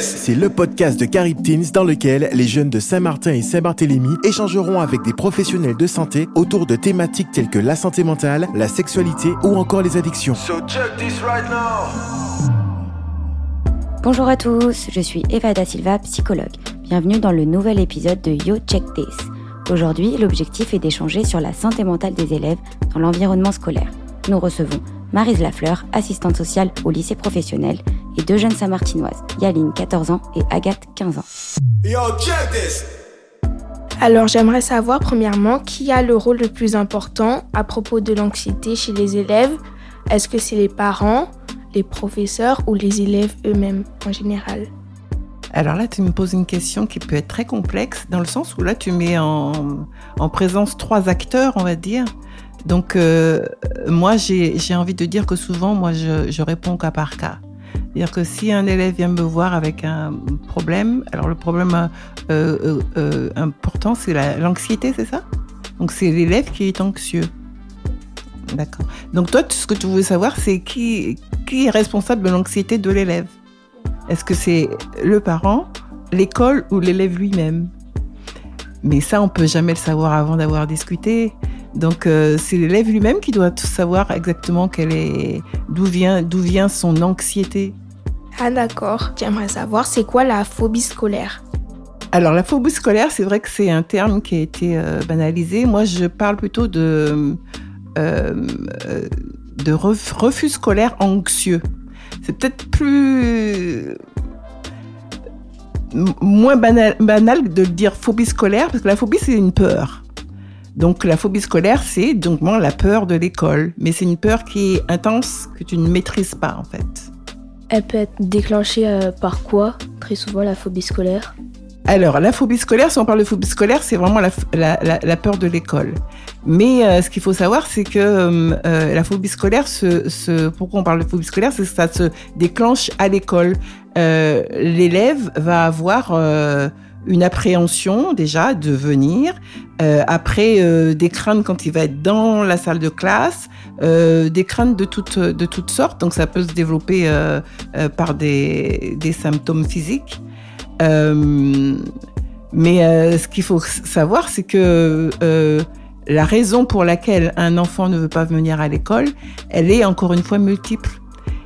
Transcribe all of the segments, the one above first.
C'est le podcast de Carib Teens dans lequel les jeunes de Saint-Martin et Saint-Barthélemy échangeront avec des professionnels de santé autour de thématiques telles que la santé mentale, la sexualité ou encore les addictions. Bonjour à tous, je suis Eva Da Silva, psychologue. Bienvenue dans le nouvel épisode de Yo Check This. Aujourd'hui, l'objectif est d'échanger sur la santé mentale des élèves dans l'environnement scolaire. Nous recevons Marise Lafleur, assistante sociale au lycée professionnel, et deux jeunes Saint-Martinoises, Yaline, 14 ans, et Agathe, 15 ans. Yo, check this. Alors j'aimerais savoir premièrement qui a le rôle le plus important à propos de l'anxiété chez les élèves? Est-ce que c'est les parents, les professeurs ou les élèves eux-mêmes en général? Alors là, tu me poses une question qui peut être très complexe, dans le sens où là, tu mets en, présence trois acteurs, on va dire. Donc, euh, moi, j'ai envie de dire que souvent, moi, je, je réponds cas par cas. C'est-à-dire que si un élève vient me voir avec un problème, alors le problème euh, euh, important, c'est l'anxiété, c'est ça? Donc, c'est l'élève qui est anxieux. D'accord. Donc, toi, ce que tu veux savoir, c'est qui, qui est responsable de l'anxiété de l'élève? Est-ce que c'est le parent, l'école ou l'élève lui-même? Mais ça, on peut jamais le savoir avant d'avoir discuté. Donc euh, c'est l'élève lui-même qui doit savoir exactement est, d'où vient, d'où vient son anxiété. Ah d'accord. J'aimerais savoir c'est quoi la phobie scolaire? Alors la phobie scolaire, c'est vrai que c'est un terme qui a été euh, banalisé. Moi, je parle plutôt de euh, de refus scolaire anxieux c'est peut-être plus moins banal, de dire phobie scolaire, parce que la phobie, c'est une peur. Donc la phobie scolaire, c'est donc la peur de l'école, mais c'est une peur qui est intense, que tu ne maîtrises pas en fait. Elle peut être déclenchée euh, par quoi Très souvent la phobie scolaire? Alors, la phobie scolaire, si on parle de phobie scolaire, c'est vraiment la, peur de l'école. Mais euh, ce qu'il faut savoir, c'est que euh, la phobie scolaire, ce, pourquoi on parle de phobie scolaire, c'est que ça se déclenche à l'école. L'élève va avoir une appréhension déjà de venir, après des craintes quand il va être dans la salle de classe, des craintes de toutes de toutes sortes. Donc ça peut se développer par des, des symptômes physiques. Euh, mais euh, ce qu'il faut savoir, c'est que euh, la raison pour laquelle un enfant ne veut pas venir à l'école, elle est encore une fois multiple.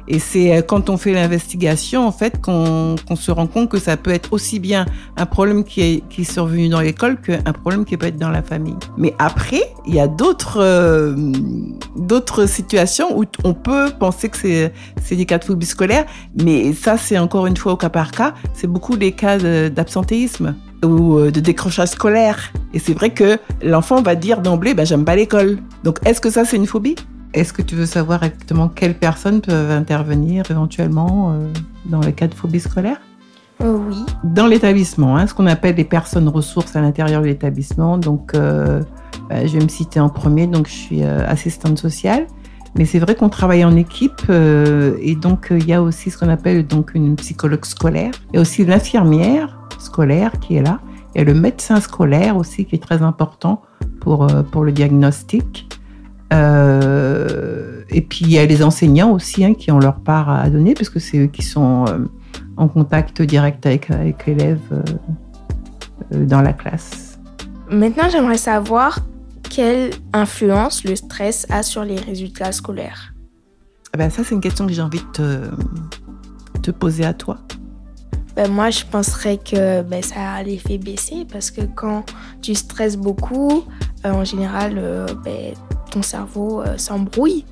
Et c'est euh, quand on fait l'investigation, en fait, qu'on se rend compte que ça peut être aussi bien un problème qui est, qui est survenu dans l'école qu'un problème qui peut être dans la famille. Mais après, il y a d'autres euh, situations où on peut penser que c'est des cas de phobie scolaire, mais ça, c'est encore une fois au cas par cas. C'est beaucoup des cas d'absentéisme ou euh, de décrochage scolaire. Et c'est vrai que l'enfant va dire d'emblée, ben, j'aime pas l'école. Donc, est-ce que ça, c'est une phobie? Est-ce que tu veux savoir exactement quelles personnes peuvent intervenir éventuellement euh, dans les cas de phobie scolaire? Euh, Oui. Dans l'établissement, hein, ce qu'on appelle les personnes ressources à l'intérieur de l'établissement. Donc, euh, bah, je vais me citer en premier. Donc, je suis assistante sociale. Mais c'est vrai qu'on travaille en équipe et donc il y a aussi ce qu'on appelle donc une psychologue scolaire. Il y a aussi l'infirmière scolaire qui est là. Il y a le médecin scolaire aussi qui est très important pour, pour le diagnostic. Euh, et puis il y a les enseignants aussi hein, qui ont leur part à donner, parce que c'est eux qui sont euh, en contact direct avec, avec l'élève euh, dans la classe. Maintenant, j'aimerais savoir quelle influence le stress a sur les résultats scolaires. Eh ben, ça, c'est une question que j'ai envie de te, te, poser à toi. Ben, moi, je penserais que ben, ça a l'effet baisser parce que quand tu stresses beaucoup, en général, ben, ton cerveau euh, s'embrouille.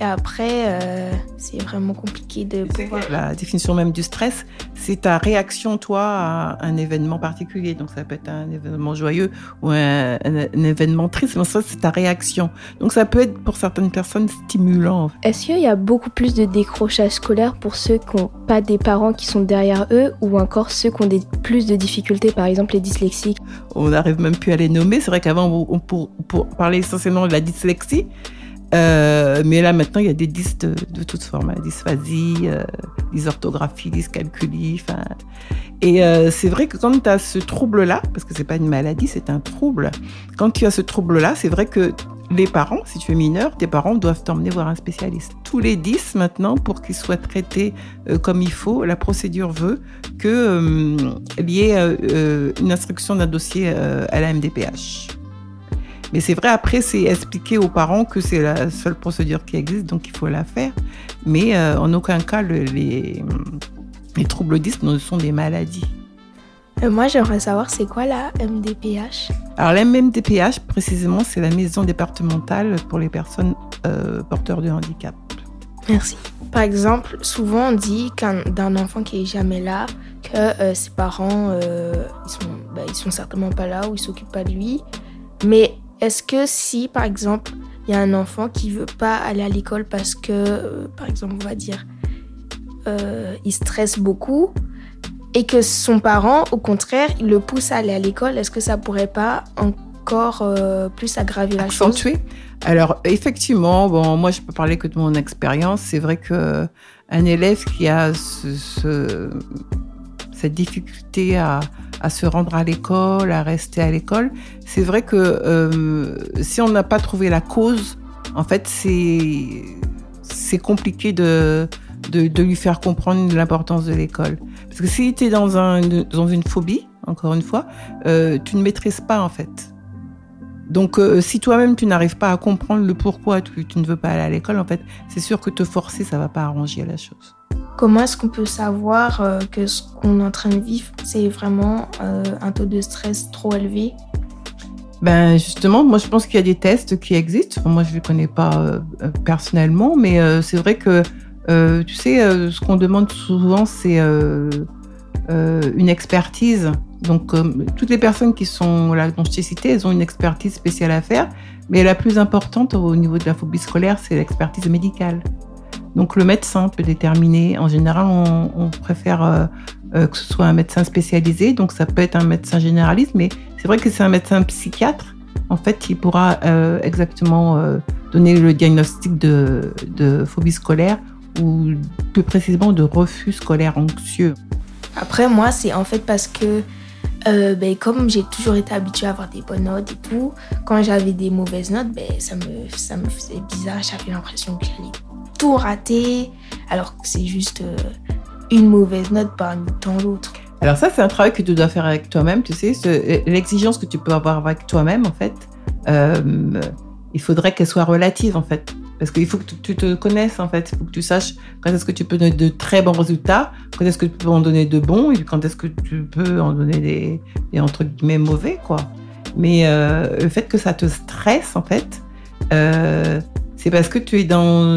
Et après, euh, c'est vraiment compliqué de pouvoir... La définition même du stress, c'est ta réaction, toi, à un événement particulier. Donc, ça peut être un événement joyeux ou un, événement triste. Mais ça, c'est ta réaction. Donc, ça peut être pour certaines personnes stimulant. Est-ce qu'il y a beaucoup plus de décrochage scolaire pour ceux qui n'ont pas des parents qui sont derrière eux ou encore ceux qui ont des, plus de difficultés, par exemple les dyslexiques? On n'arrive même plus à les nommer. C'est vrai qu'avant, pour, pour parler essentiellement de la dyslexie, euh, mais là, maintenant, il y a des dys de, toutes formes, hein, dysphasie, euh, dysorthographie, dyscalculie. Et euh, c'est vrai que quand tu as ce trouble-là, parce que c'est pas une maladie, c'est un trouble, quand tu as ce trouble-là, c'est vrai que les parents, si tu es mineur, tes parents doivent t'emmener voir un spécialiste. Tous les 10 maintenant, pour qu'ils soient traités euh, comme il faut, la procédure veut qu'il y ait une instruction d'un dossier à la MDPH. Mais c'est vrai, après, c'est expliquer aux parents que c'est la seule procédure qui existe, donc il faut la faire. Mais en aucun cas, les, les troubles 10 ne sont des maladies. Euh, moi, j'aimerais savoir, c'est quoi la MDPH Alors, la MDPH, précisément, c'est la maison départementale pour les personnes euh, porteurs de handicap. Merci. Par exemple, souvent on dit d'un enfant qui est jamais là que euh, ses parents ils sont bah, ils sont certainement pas là ou ils s'occupent pas de lui. Mais est-ce que si par exemple il y a un enfant qui veut pas aller à l'école parce que par exemple on va dire il stresse beaucoup, et que son parent, au contraire, il le pousse à aller à l'école, est-ce que ça pourrait pas encore euh, plus aggraver la Accentuer. chose Alors effectivement, bon, moi je peux parler que de mon expérience. C'est vrai que un élève qui a ce, cette difficulté à, se rendre à l'école, à rester à l'école, c'est vrai que euh, si on n'a pas trouvé la cause, en fait, c'est compliqué de, lui faire comprendre l'importance de l'école. Parce que si tu es dans, un, dans une phobie, encore une fois, euh, tu ne maîtrises pas en fait. Donc euh, si toi-même tu n'arrives pas à comprendre le pourquoi tu, ne veux pas aller à l'école, en fait, c'est sûr que te forcer, ça va pas arranger la chose. Comment est-ce qu'on peut savoir euh, que ce qu'on est en train de vivre, c'est vraiment un taux de stress trop élevé? Ben justement, moi je pense qu'il y a des tests qui existent. moi je ne les connais pas personnellement, mais c'est vrai que euh, tu sais, euh, ce qu'on demande souvent, c'est euh, une expertise. Donc, toutes les personnes qui sont là, dont je cité, elles ont une expertise spéciale à faire. Mais la plus importante au niveau de la phobie scolaire, c'est l'expertise médicale. Donc, le médecin peut déterminer. En général, on, préfère que ce soit un médecin spécialisé. Donc, ça peut être un médecin généraliste, mais c'est vrai que c'est un médecin psychiatre, en fait, qui pourra exactement donner le diagnostic de, phobie scolaire ou plus précisément de refus scolaire anxieux Après, moi, c'est en fait parce que euh, ben, comme j'ai toujours été habituée à avoir des bonnes notes et tout, quand j'avais des mauvaises notes, ben, ça, me, ça me faisait bizarre. J'avais l'impression que j'allais tout rater, alors que c'est juste euh, une mauvaise note parmi tant d'autres. Alors ça, c'est un travail que tu dois faire avec toi-même, tu sais, l'exigence que tu peux avoir avec toi-même, en fait, euh, il faudrait qu'elle soit relative, en fait. Parce qu'il faut que tu te connaisses, en fait. Il faut que tu saches quand est-ce que tu peux donner de très bons résultats, quand est-ce que tu peux en donner de bons, et quand est-ce que tu peux en donner des, des entre guillemets, mauvais, quoi. Mais euh, le fait que ça te stresse, en fait, c'est parce que tu es dans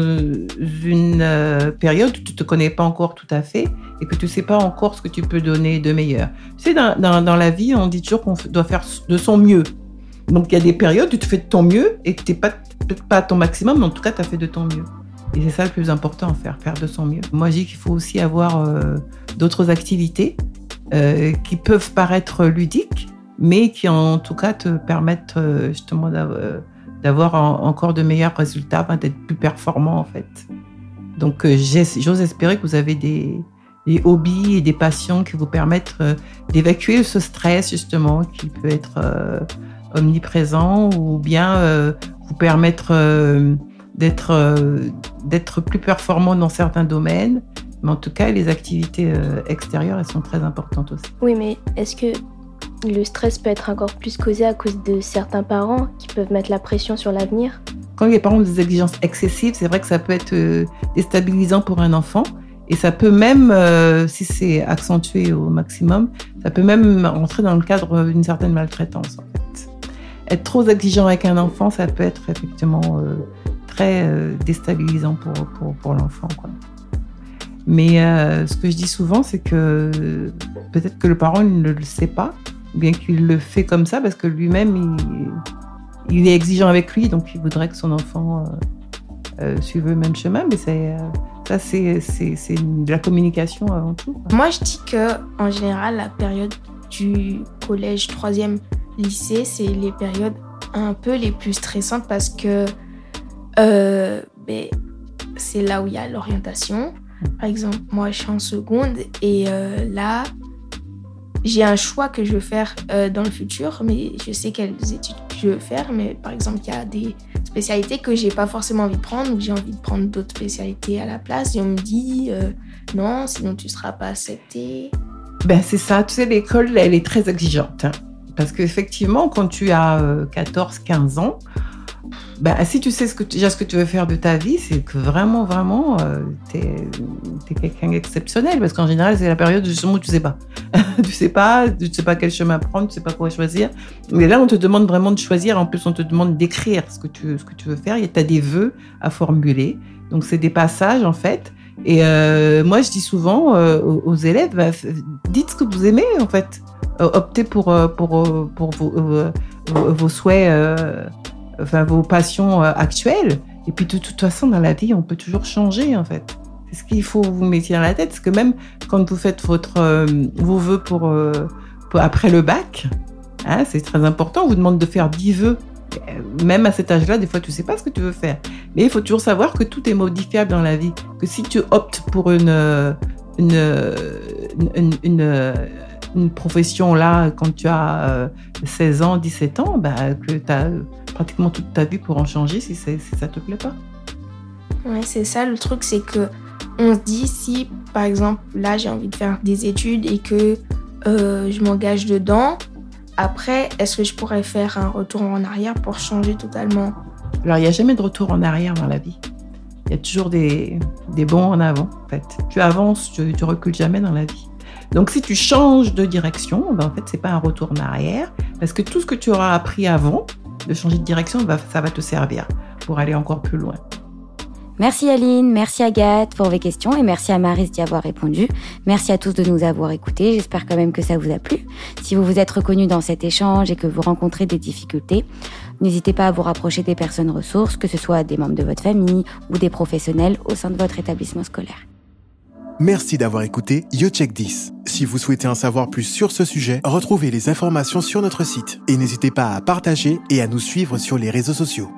une euh, période où tu te connais pas encore tout à fait et que tu sais pas encore ce que tu peux donner de meilleur. Tu sais, dans, dans, la vie, on dit toujours qu'on doit faire de son mieux. Donc il y a des périodes où tu fais de ton mieux et que tu n'es pas, pas à ton maximum, mais en tout cas, tu as fait de ton mieux. Et c'est ça le plus important, faire, faire de son mieux. Moi, je dis qu'il faut aussi avoir euh, d'autres activités euh, qui peuvent paraître ludiques, mais qui en tout cas te permettent justement d'avoir encore de meilleurs résultats, d'être plus performant en fait. Donc j'ose espérer que vous avez des, hobbies et des passions qui vous permettent d'évacuer ce stress justement qui peut être omniprésent ou bien euh, vous permettre euh, euh, d'être plus performant dans certains domaines. Mais en tout cas, les activités extérieures, elles sont très importantes aussi. Oui, mais est-ce que le stress peut être encore plus causé à cause de certains parents qui peuvent mettre la pression sur l'avenir Quand les parents ont des exigences excessives, c'est vrai que ça peut être déstabilisant pour un enfant. Et ça peut même, si c'est accentué au maximum, ça peut même rentrer dans le cadre d'une certaine maltraitance être trop exigeant avec un enfant, ça peut être effectivement euh, très euh, déstabilisant pour, pour, pour l'enfant. Mais euh, ce que je dis souvent, c'est que peut-être que le parent ne le sait pas, bien qu'il le fait comme ça, parce que lui-même, il, est exigeant avec lui, donc il voudrait que son enfant suive le même chemin. Mais c'est, ça, c'est, de la communication avant tout. Moi, je dis que en général, la période du collège, troisième, lycée, c'est les périodes un peu les plus stressantes parce que euh, ben, c'est là où il y a l'orientation. Par exemple, moi, je suis en seconde et euh, là, j'ai un choix que je veux faire euh, dans le futur, mais je sais quelles études je veux faire, mais par exemple, il y a des spécialités que j'ai pas forcément envie de prendre, ou j'ai envie de prendre d'autres spécialités à la place, et on me dit euh, non, sinon tu seras pas accepté. Ben c'est ça, tu sais, l'école, elle est très exigeante. Hein. Parce qu'effectivement, quand tu as 14-15 euh, ans, bah, si tu sais ce que déjà ce que tu veux faire de ta vie, c'est que vraiment, vraiment, euh, tu es, quelqu'un d'exceptionnel. Parce qu'en général, c'est la période où tu sais pas. tu sais pas, tu sais pas quel chemin prendre, tu sais pas quoi choisir. Mais là, on te demande vraiment de choisir. En plus, on te demande d'écrire ce que tu, ce que tu veux faire. Tu as des vœux à formuler. Donc, c'est des passages, en fait. Et euh, moi, je dis souvent euh, aux, élèves, bah, dites ce que vous aimez, en fait. optez pour, pour, pour vos, souhaits enfin, vos passions euh, actuelles. Et puis de toute façon, dans la vie, on peut toujours changer en fait. C'est ce qu'il faut vous mettre dans la tête, parce que même quand vous faites votre, euh, vos vœux euh, pour, après le bac, hein, c'est très important. On vous demande de faire 10 vœux. Même à cet âge-là, des fois, tu sais pas ce que tu veux faire. Mais il faut toujours savoir que tout est modifiable dans la vie. Que si tu optes pour une, une, une, profession là, quand tu as 16 ans, 17 ans, bah, que tu as pratiquement toute ta vie pour en changer si, ça te plaît pas. Ouais, c'est ça le truc, c'est que on se dit si par exemple là j'ai envie de faire des études et que euh, je m'engage dedans, après est-ce que je pourrais faire un retour en arrière pour changer totalement? Alors il n'y a jamais de retour en arrière dans la vie. Il y a toujours des, bons en avant en fait. Tu avances, tu, recules jamais dans la vie. Donc si tu changes de direction, ben, en fait c'est pas un retour en arrière parce que tout ce que tu auras appris avant, de changer de direction, bah, ça va te servir pour aller encore plus loin. Merci Aline, merci Agathe pour vos questions et merci à Maris d'y avoir répondu. Merci à tous de nous avoir écoutés. J'espère quand même que ça vous a plu. Si vous vous êtes reconnus dans cet échange et que vous rencontrez des difficultés, n'hésitez pas à vous rapprocher des personnes ressources, que ce soit des membres de votre famille ou des professionnels au sein de votre établissement scolaire. Merci d'avoir écouté YoCheck 10. Si vous souhaitez en savoir plus sur ce sujet, retrouvez les informations sur notre site et n'hésitez pas à partager et à nous suivre sur les réseaux sociaux.